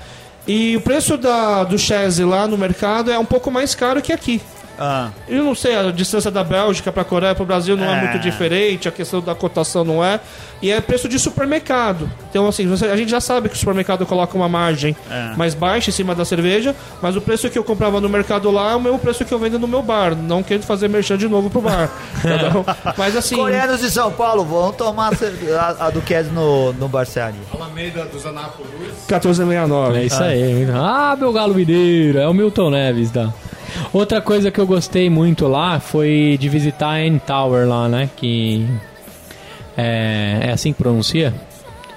E o preço da Duchesse lá no mercado é um pouco mais caro que aqui. Ah, Eu não sei, a distância da Bélgica para a Coreia para o Brasil não é. É. muito diferente, a questão da cotação não é. E é preço de supermercado. Então, assim, você- a gente já sabe que o supermercado coloca uma margem É. mais baixa em cima da cerveja, mas o preço que eu comprava no mercado lá é o mesmo preço que eu vendo no meu bar. Não quero fazer merchan de novo pro bar. Mas assim. Coreanos de São Paulo vão tomar a, a, a Duquesne no, no Barcearia. Alameda dos Anápolis. 1469. É isso aí. Ah, meu galo mineiro. É o Milton Neves, tá? Outra coisa que eu gostei muito lá foi de visitar a N-Tower lá, né? Que é, é assim que pronuncia?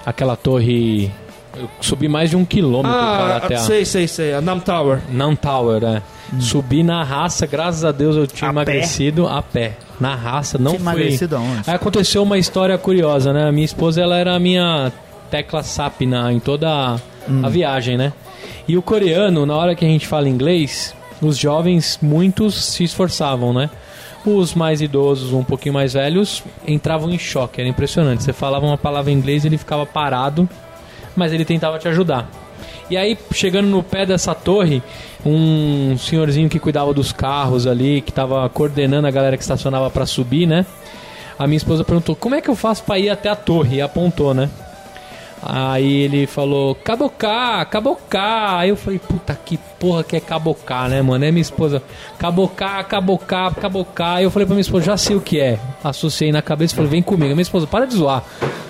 Aquela torre... Eu subi mais de um quilômetro Ah, até a... sei, sei, sei. A Nam Tower. Não Tower, é. Subi na raça, graças a Deus eu tinha A emagrecido a pé. Na raça, não Tinha fui... emagrecido aonde? Aí aconteceu uma história curiosa, né? A minha esposa, ela era a minha tecla SAP na, em toda a, a viagem, né? E o coreano, na hora que a gente fala inglês, os jovens, muitos se esforçavam, né? Os mais idosos, um pouquinho mais velhos, entravam em choque, era impressionante. Você falava uma palavra em inglês, ele ficava parado, mas ele tentava te ajudar. E aí, chegando no pé dessa torre, um senhorzinho que cuidava dos carros ali, que estava coordenando a galera que estacionava para subir, né? a minha esposa perguntou: como é que eu faço pra ir até a torre? E apontou, né? Aí ele falou, cabocá, cabocá. Aí eu falei, puta que porra que é cabocá, né, mano? É minha esposa, cabocá, cabocá, cabocá. Aí eu falei pra minha esposa, já sei o que é. Associei na cabeça e falei, vem comigo. Minha esposa, para de zoar.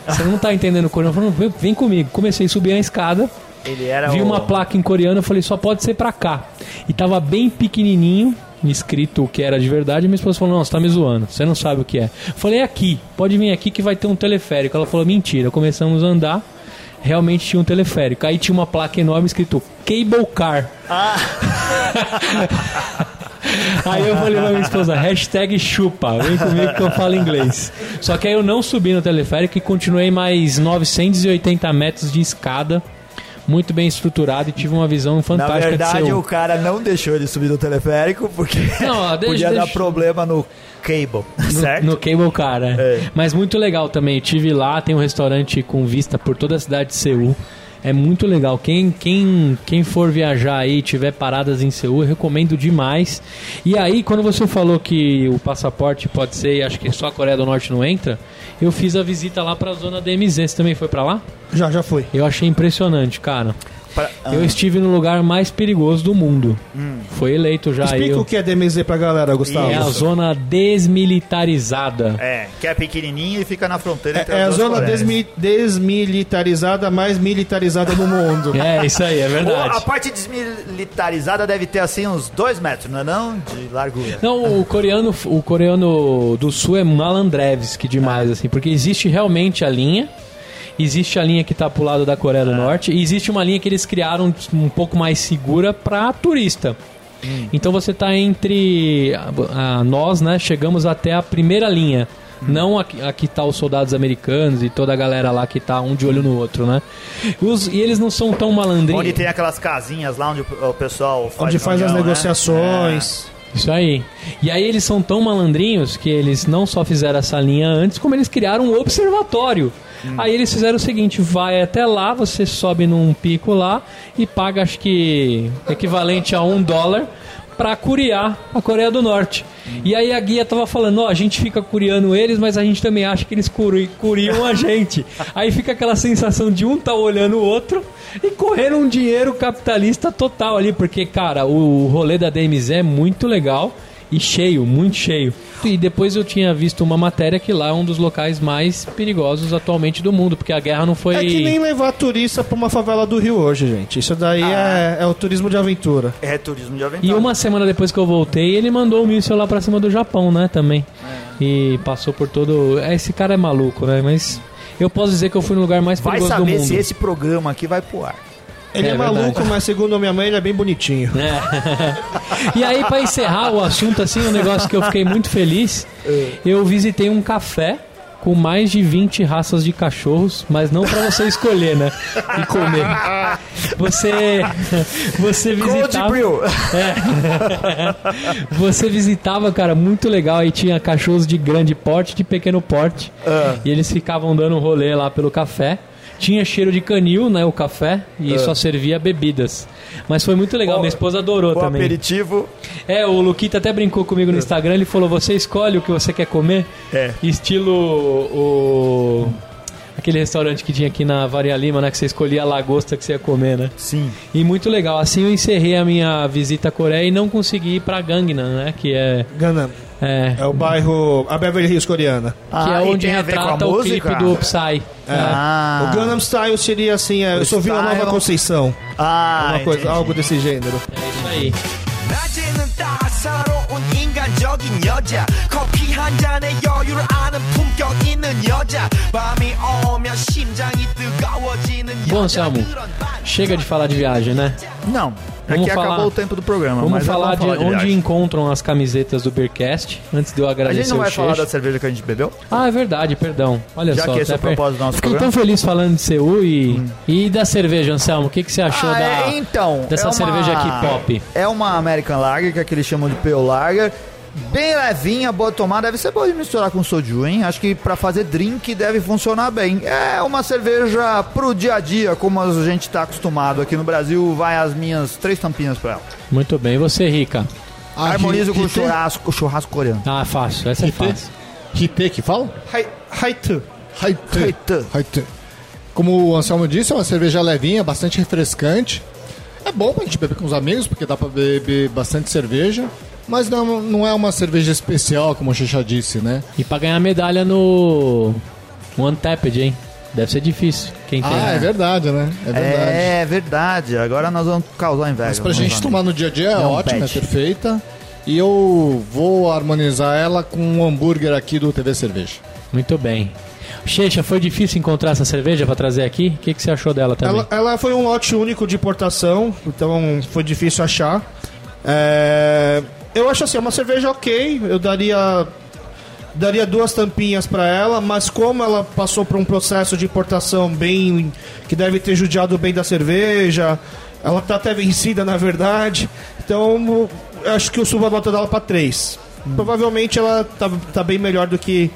Você não tá entendendo o coreano. Eu falei, "Não, vem, comigo. Comecei a subir a escada. Ele era Vi o... uma placa em coreano, eu falei, só pode ser pra cá. E tava bem pequenininho, escrito o que era de verdade. Minha esposa falou, não, você tá me zoando, você não sabe o que é. Eu falei, é aqui, pode vir aqui que vai ter um teleférico. Ela falou, mentira. Começamos a andar, realmente tinha um teleférico. Aí tinha uma placa enorme escrito Cable Car. Aí eu falei pra minha esposa, hashtag chupa, vem comigo que eu falo inglês. Só que aí eu não subi no teleférico e continuei mais 980 metros de escada, muito bem estruturado e tive uma visão Na fantástica verdade, de Seul. o cara não deixou ele subir no teleférico porque Não, deixa- podia dar deixa- problema no cable, certo? No Cable Car, né? É. Mas muito legal também. Eu tive lá, tem um restaurante com vista por toda a cidade de Seul. É muito legal. Quem, quem, quem for viajar aí, tiver paradas em Seul, eu recomendo demais. E aí, quando você falou que o passaporte pode ser, acho que só a Coreia do Norte não entra, eu fiz a visita lá pra zona DMZ. Você também foi pra lá? Já, já fui. Eu achei impressionante, cara. Pra- Eu estive no lugar mais perigoso do mundo. Foi eleito já. Explica o- o que é DMZ pra galera, Gustavo. É a zona desmilitarizada. É, que é pequenininho e fica na fronteira entre É, é a zona desmi- desmilitarizada mais militarizada do mundo. É, isso aí, é verdade. A parte desmilitarizada deve ter assim uns dois metros, não é não? De largura. Não, o coreano, o coreano do sul é malandrevski demais, assim, porque existe realmente a linha, existe a linha que tá pro lado da Coreia do Norte, e existe uma linha que eles criaram um pouco mais segura pra turista. Então você tá entre a- a- nós, né? Chegamos até a primeira linha. Não a, que- a que tá os soldados americanos e toda a galera lá que tá um de olho no outro, né? Os- e eles não são tão malandrinhos. Onde tem aquelas casinhas lá onde o pessoal faz Onde faz as né? negociações. Isso aí. E aí eles são tão malandrinhos que eles não só fizeram essa linha antes, como eles criaram um observatório. Aí eles fizeram o seguinte, vai até lá, você sobe num pico lá e paga acho que equivalente a um dólar pra curiar a Coreia do Norte. E aí a guia tava falando, ó, a gente fica curiando eles, mas a gente também acha que eles curi- curiam a gente. aí fica aquela sensação de um tá olhando o outro e correndo um dinheiro capitalista total ali, porque, cara, o rolê da DMZ é muito legal e cheio, muito cheio. E depois eu tinha visto uma matéria que lá é um dos locais mais perigosos atualmente do mundo, porque a guerra não foi. É que nem levar turista pra uma favela do Rio hoje, gente. Isso daí é, é o turismo de aventura. É turismo de aventura. E uma semana depois que eu voltei, ele mandou um míssil lá pra cima do Japão, né, também. E passou por todo. É, Esse cara é maluco, né? Mas eu posso dizer que eu fui no lugar mais Vai perigoso do saber mundo. se esse programa aqui vai pro ar. Ele é, É maluco, verdade. mas segundo a minha mãe, ele é bem bonitinho. É. e aí, pra encerrar o assunto, assim, um negócio que eu fiquei muito feliz, eu visitei um café com mais de 20 raças de cachorros, mas não pra você escolher, né? E comer. Você você visitava Brew. Você visitava, cara, muito legal. Aí tinha cachorros de grande porte, de pequeno porte. Ah. E eles ficavam dando um rolê lá pelo café. Tinha cheiro de canil, né, o café, e só servia bebidas. Mas foi muito legal. O- minha esposa adorou O também. aperitivo. É, o Luquita até brincou comigo no Instagram, ele falou, você escolhe o que você quer comer? É. Estilo o... Aquele restaurante que tinha aqui na Varia Lima, né? Que você escolhia a lagosta que você ia comer, né? Sim. E muito legal. Assim eu encerrei a minha visita à Coreia e não consegui ir pra Gangnam, né? Que é... Gangnam. É, É o bairro. A Beverly Hills coreana. que Ah, é e onde tem a ver com a retrata o música? clipe do Psy. É. Ah. O Gangnam Style seria assim, é, eu sou Vila. Nova Conceição. Ah, Uma coisa, algo desse gênero. É isso aí. 낮에는 따사로운 인간적인 여자 커피 한 잔에 여유를 아는 품격 있는 여자 밤이 오면 심장이 뜨거워지는 Bom, Selmo, chega de falar de viagem, né? Não. Vamos Aqui falar- acabou o tempo do programa. Vamos mas falar de onde viagem. encontram as camisetas do Beercast, antes de eu A agradecer gente não vai o falar Checho. da cerveja que a gente bebeu? Ah, é verdade, perdão. Olha Já só. que esse é o até per- propósito do nosso Fiquei programa. tão feliz falando de Seul e, e da cerveja, Anselmo. O que, que você achou Ah, da, é, então, dessa é uma- cerveja aqui pop? É uma American Lager, que é que eles chamam de Pale Lager. Bem levinha, boa de tomar. Deve ser boa de misturar com soju, hein? Acho que pra fazer drink deve funcionar bem. É uma cerveja pro dia a dia, como a gente tá acostumado aqui no Brasil. Vai as minhas três tampinhas pra ela. Muito bem. E você, Rica? Harmonizo com churrasco, churrasco coreano. Ah, fácil. Essa é fácil. Hite que fala? Hai- Haitu. Haite. Como o Anselmo disse, é uma cerveja levinha, bastante refrescante. É bom pra gente beber com os amigos, porque dá pra beber bastante cerveja. Mas não, não é uma cerveja especial, como o Xixa disse, né? E pra ganhar medalha no One Tapped, hein? Deve ser difícil. Quem tem. Ah, é verdade, né? É verdade. É verdade. Agora nós vamos causar inveja. Mas pra gente amigos. tomar no dia a dia é É um ótima, é perfeita. E eu vou harmonizar ela com um hambúrguer aqui do TV Cerveja. Muito bem. Checha, foi difícil encontrar essa cerveja pra trazer aqui? O que, que você achou dela também? Ela, ela foi um lote único de importação, então foi difícil achar. É, eu acho assim, é uma cerveja ok, eu daria daria duas tampinhas para ela, mas como ela passou por um processo de importação bem que deve ter judiado bem da cerveja, ela tá até vencida na verdade. Então, eu acho que eu subo a nota dela para 3. Provavelmente ela tá, tá bem melhor do que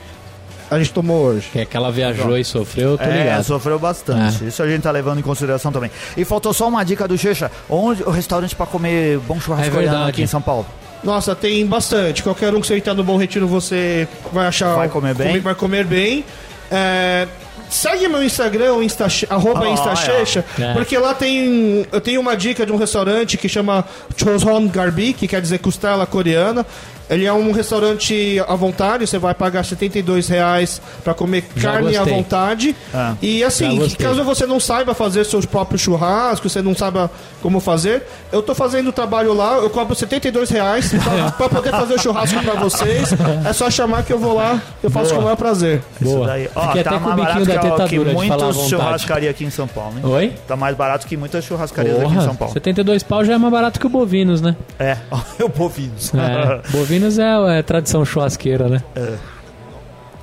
a gente tomou hoje. Que é que ela viajou e sofreu, eu tô É, ligado. sofreu bastante. Isso a gente tá levando em consideração também. E faltou só uma dica do Checha. Onde o restaurante pra comer bom churrasco É aqui em São Paulo? Nossa, tem bastante. Qualquer um que você entrar no Bom Retiro, você vai achar. Vai comer bem? vai comer bem. É, segue meu Instagram, Insta, arroba Ah, Instachecha, é. porque lá tem. Eu tenho uma dica de um restaurante que chama Choson Garbi, que quer dizer costela coreana. Ele é um restaurante à vontade, você vai pagar 72 reais para comer Já carne à gostei. vontade. Ah. E assim, caso você não saiba fazer seus próprios churrascos, você não saiba como fazer, eu tô fazendo o trabalho lá, eu cobro 72 reais pra, pra poder fazer o churrasco pra vocês. É só chamar que eu vou lá, eu faço Boa. com o maior prazer. Boa. Isso daí. Ó, Fiquei tá até com o biquinho da que, tetadura que à muitas churrascarias aqui em São Paulo, hein? Oi? Tá mais barato que muitas churrascarias aqui em Porra, São Paulo. 72 pau já é mais barato que o Bovinos, né? É, o bovinos. É, Bovinos é, é tradição churrasqueira, né? É.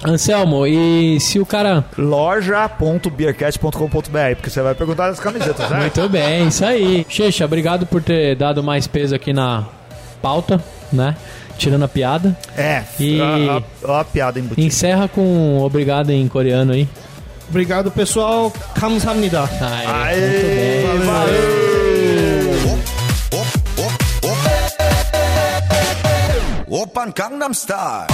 Anselmo, e se o cara. loja.beercast.com.br, porque você vai perguntar das camisetas, né? Muito bem, isso aí. Checha, obrigado por ter dado mais peso aqui na pauta, né? Tirando a piada. É, E- a, a, a piada embutida. Encerra com obrigado em coreano aí. Obrigado, pessoal. Kamsahamnida. Aê, Aê, muito bem. valeu! 오빤 강남스타일